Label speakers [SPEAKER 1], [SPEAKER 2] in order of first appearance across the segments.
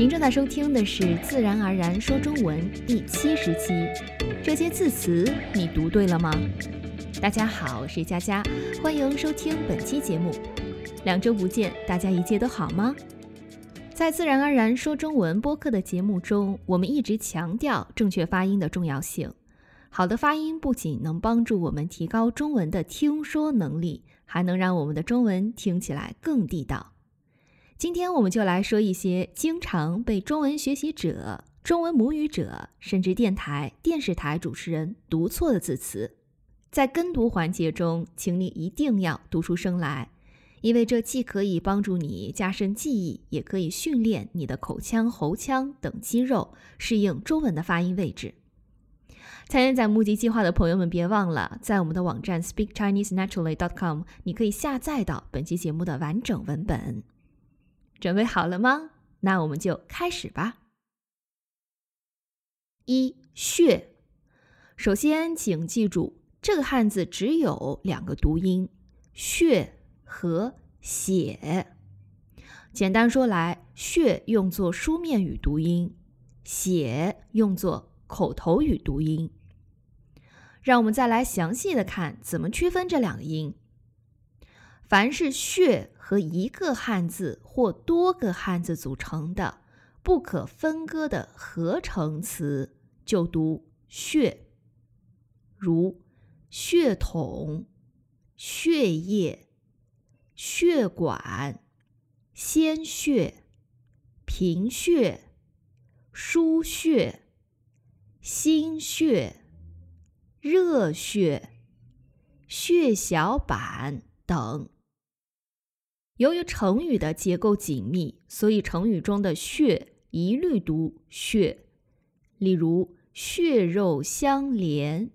[SPEAKER 1] 您正在收听的是《自然而然说中文》第七十期。这些字词你读对了吗？大家好，我是佳佳，欢迎收听本期节目。两周不见，大家一切都好吗？在《自然而然说中文》播客的节目中，我们一直强调正确发音的重要性。好的发音不仅能帮助我们提高中文的听说能力，还能让我们的中文听起来更地道。今天我们就来说一些经常被中文学习者、中文母语者，甚至电台、电视台主持人读错的字词。在跟读环节中，请你一定要读出声来，因为这既可以帮助你加深记忆，也可以训练你的口腔、喉腔等肌肉适应中文的发音位置。参与在募集计划的朋友们，别忘了在我们的网站 speakchinesenaturally.com，你可以下载到本期节目的完整文本。准备好了吗？那我们就开始吧。一血，首先请记住，这个汉字只有两个读音“血”和“血”。简单说来，“血”用作书面语读音，“血”用作口头语读音。让我们再来详细的看怎么区分这两个音。凡是“血”和一个汉字或多个汉字组成的不可分割的合成词，就读“血”，如血统、血液、血管、鲜血、贫血、输血、心血、热血、血小板等。由于成语的结构紧密，所以成语中的“血”一律读“血”。例如，“血肉相连”“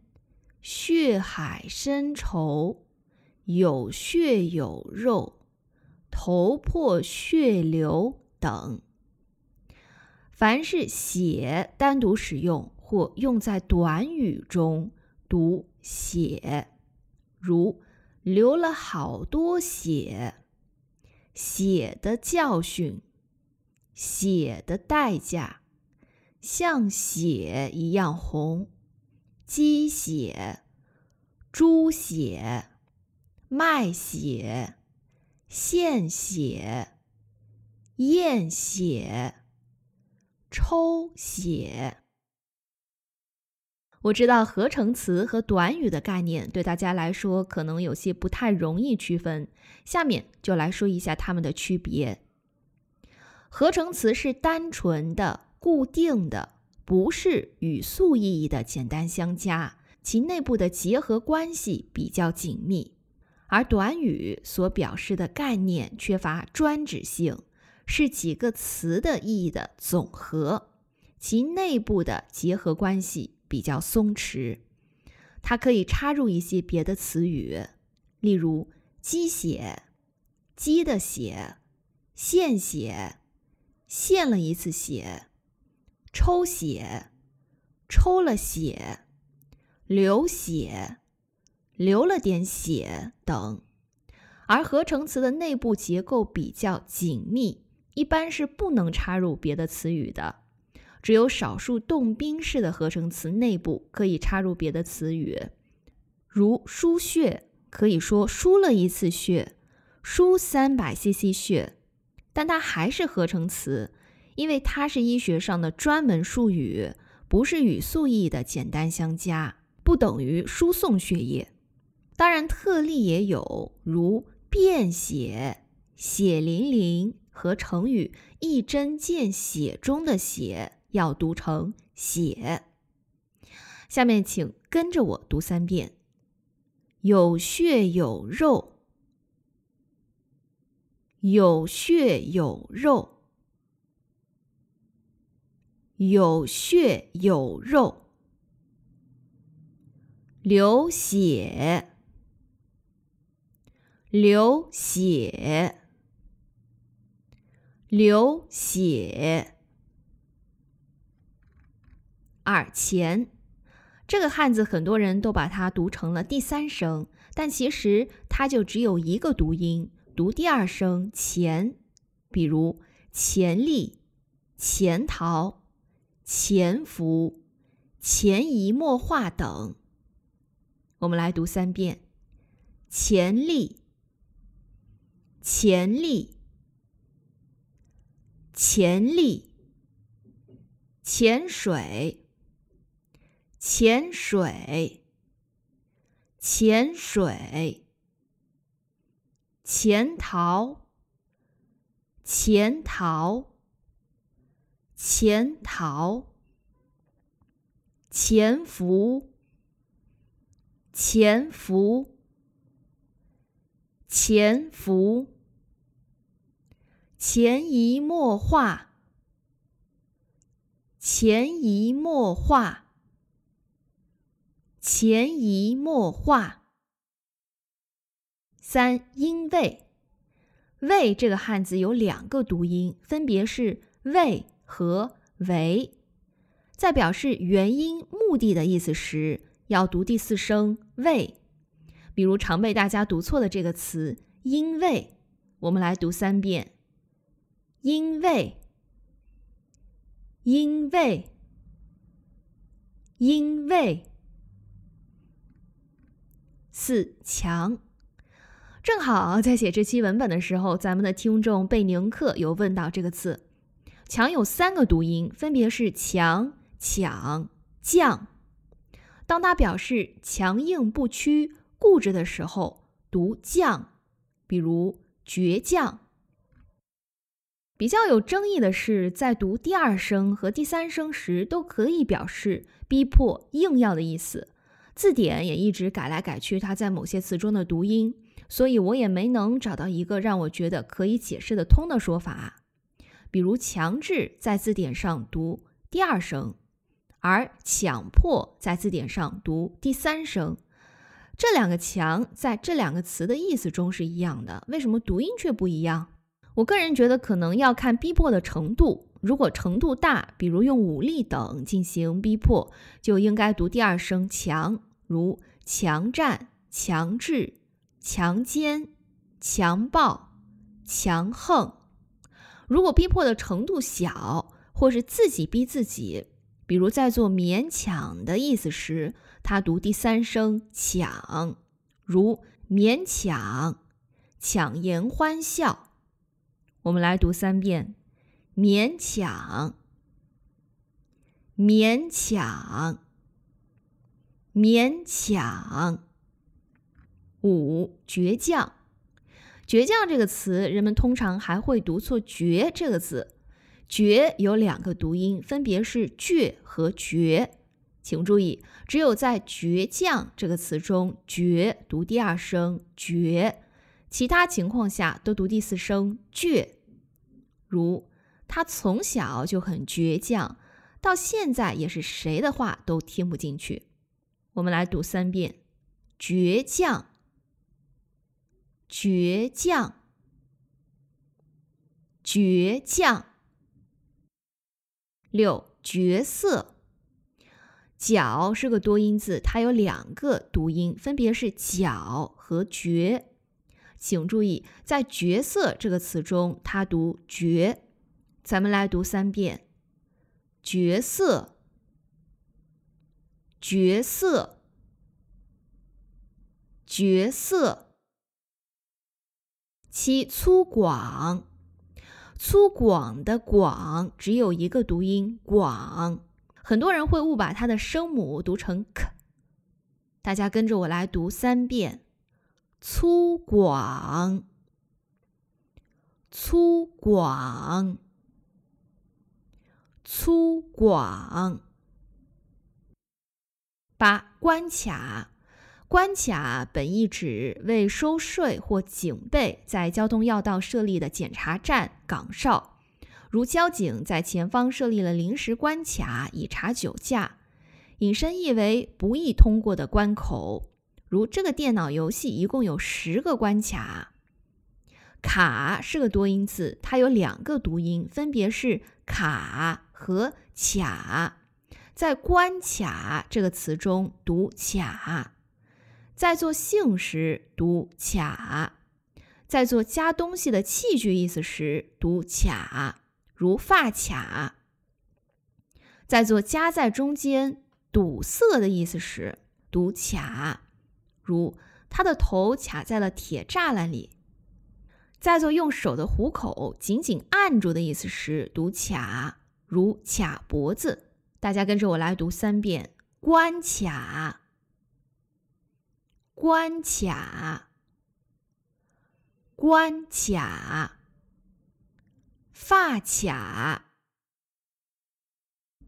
[SPEAKER 1] 血海深仇”“有血有肉”“头破血流”等。凡是“血”单独使用或用在短语中，读“血”，如“流了好多血”。血的教训，血的代价，像血一样红，鸡血、猪血、卖血、献血、验血、抽血。我知道合成词和短语的概念对大家来说可能有些不太容易区分，下面就来说一下它们的区别。合成词是单纯的、固定的，不是语素意义的简单相加，其内部的结合关系比较紧密；而短语所表示的概念缺乏专指性，是几个词的意义的总和，其内部的结合关系。比较松弛，它可以插入一些别的词语，例如“鸡血”、“鸡的血”、“献血”、“献了一次血”、“抽血”、“抽了血”、“流血”、“流了点血”等。而合成词的内部结构比较紧密，一般是不能插入别的词语的。只有少数动宾式的合成词内部可以插入别的词语，如输血，可以说输了一次血，输三百 cc 血，但它还是合成词，因为它是医学上的专门术语，不是语素意义的简单相加，不等于输送血液。当然，特例也有，如便血、血淋淋和成语一针见血中的血。要读成血。下面请跟着我读三遍：有血有肉，有血有肉，有血有肉，流血，流血，流血。二钱，这个汉字很多人都把它读成了第三声，但其实它就只有一个读音，读第二声钱。比如潜力、潜逃、潜伏、潜移默化等。我们来读三遍：潜力、潜力、潜力、潜水、潜水、潜水、潜逃、潜逃、潜逃、潜伏。潜伏，潜伏，潜移默化，潜移默化，潜移默化。三，因为，为这个汉字有两个读音，分别是为和为，在表示原因、目的的意思时。要读第四声“为”，比如常被大家读错的这个词“因为”，我们来读三遍：“因为，因为，因为。”四强，正好在写这期文本的时候，咱们的听众贝宁克有问到这个字，“强”有三个读音，分别是“强”、“抢”、“将”。当它表示强硬不屈、固执的时候，读犟，比如倔强。比较有争议的是，在读第二声和第三声时，都可以表示逼迫、硬要的意思。字典也一直改来改去，它在某些词中的读音，所以我也没能找到一个让我觉得可以解释得通的说法。比如强制在字典上读第二声。而强迫在字典上读第三声，这两个“强”在这两个词的意思中是一样的，为什么读音却不一样？我个人觉得可能要看逼迫的程度，如果程度大，比如用武力等进行逼迫，就应该读第二声“强”，如强占、强制、强奸、强暴、强横。如果逼迫的程度小，或是自己逼自己。比如在做勉强的意思时，他读第三声“抢”，如勉强、强颜欢笑。我们来读三遍：勉强、勉强、勉强。五、倔强。倔强这个词，人们通常还会读错“倔”这个字。倔有两个读音，分别是倔和绝。请注意，只有在倔强这个词中，倔读第二声倔，其他情况下都读第四声倔。如他从小就很倔强，到现在也是谁的话都听不进去。我们来读三遍：倔强，倔强，倔强。六角色，角是个多音字，它有两个读音，分别是角和角。请注意，在角色这个词中，它读角。咱们来读三遍：角色，角色，角色。七粗犷。粗犷的犷只有一个读音广，很多人会误把它的声母读成 k。大家跟着我来读三遍：粗犷，粗犷，粗犷。八关卡。关卡本意指为收税或警备在交通要道设立的检查站岗哨，如交警在前方设立了临时关卡以查酒驾，引申意为不易通过的关口。如这个电脑游戏一共有十个关卡。卡是个多音字，它有两个读音，分别是卡和卡，在关卡这个词中读卡。在做姓时读卡，在做加东西的器具意思时读卡，如发卡。在做夹在中间堵塞的意思时，读卡，如他的头卡在了铁栅栏里。在做用手的虎口紧紧按住的意思时，读卡，如卡脖子。大家跟着我来读三遍：关卡，关卡，关卡，发卡，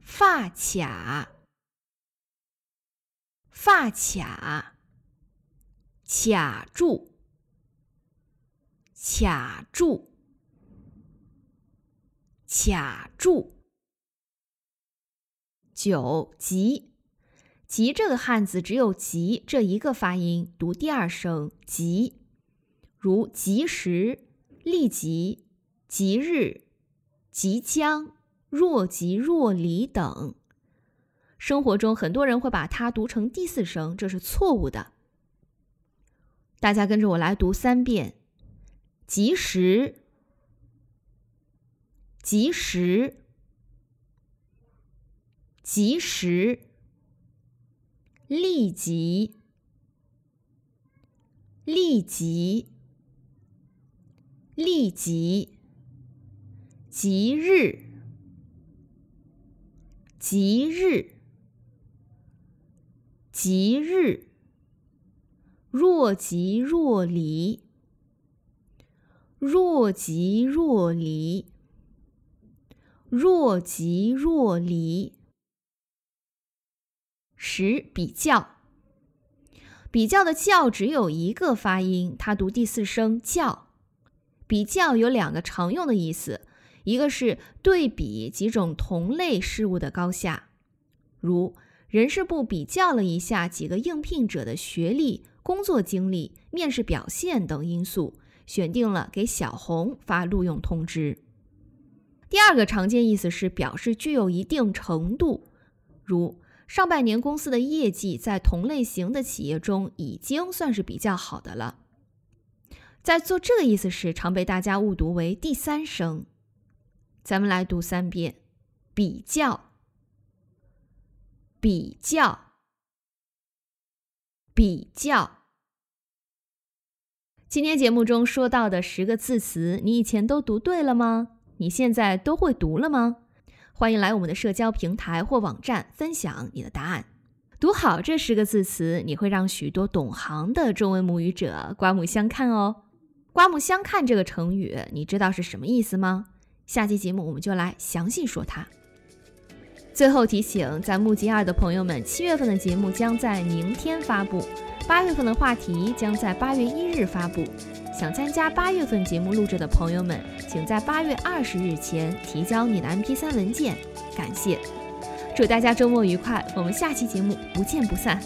[SPEAKER 1] 发卡，发卡，卡住。卡住，卡住。九急，急这个汉字只有急这一个发音，读第二声急，如及时、立即、即日、即将、若即若离等。生活中很多人会把它读成第四声，这是错误的。大家跟着我来读三遍。及时，及时，及时，立即，立即，立即，即日，即日，即日，若即若离。若即若离，若即若离。十比较，比较的较只有一个发音，它读第四声较。比较有两个常用的意思，一个是对比几种同类事物的高下，如人事部比较了一下几个应聘者的学历、工作经历、面试表现等因素。选定了给小红发录用通知。第二个常见意思是表示具有一定程度，如上半年公司的业绩在同类型的企业中已经算是比较好的了。在做这个意思时，常被大家误读为第三声。咱们来读三遍：比较，比较，比较。今天节目中说到的十个字词，你以前都读对了吗？你现在都会读了吗？欢迎来我们的社交平台或网站分享你的答案。读好这十个字词，你会让许多懂行的中文母语者刮目相看哦。刮目相看这个成语，你知道是什么意思吗？下期节目我们就来详细说它。最后提醒，在木吉二的朋友们，七月份的节目将在明天发布。八月份的话题将在八月一日发布，想参加八月份节目录制的朋友们，请在八月二十日前提交你的 MP3 文件。感谢，祝大家周末愉快，我们下期节目不见不散。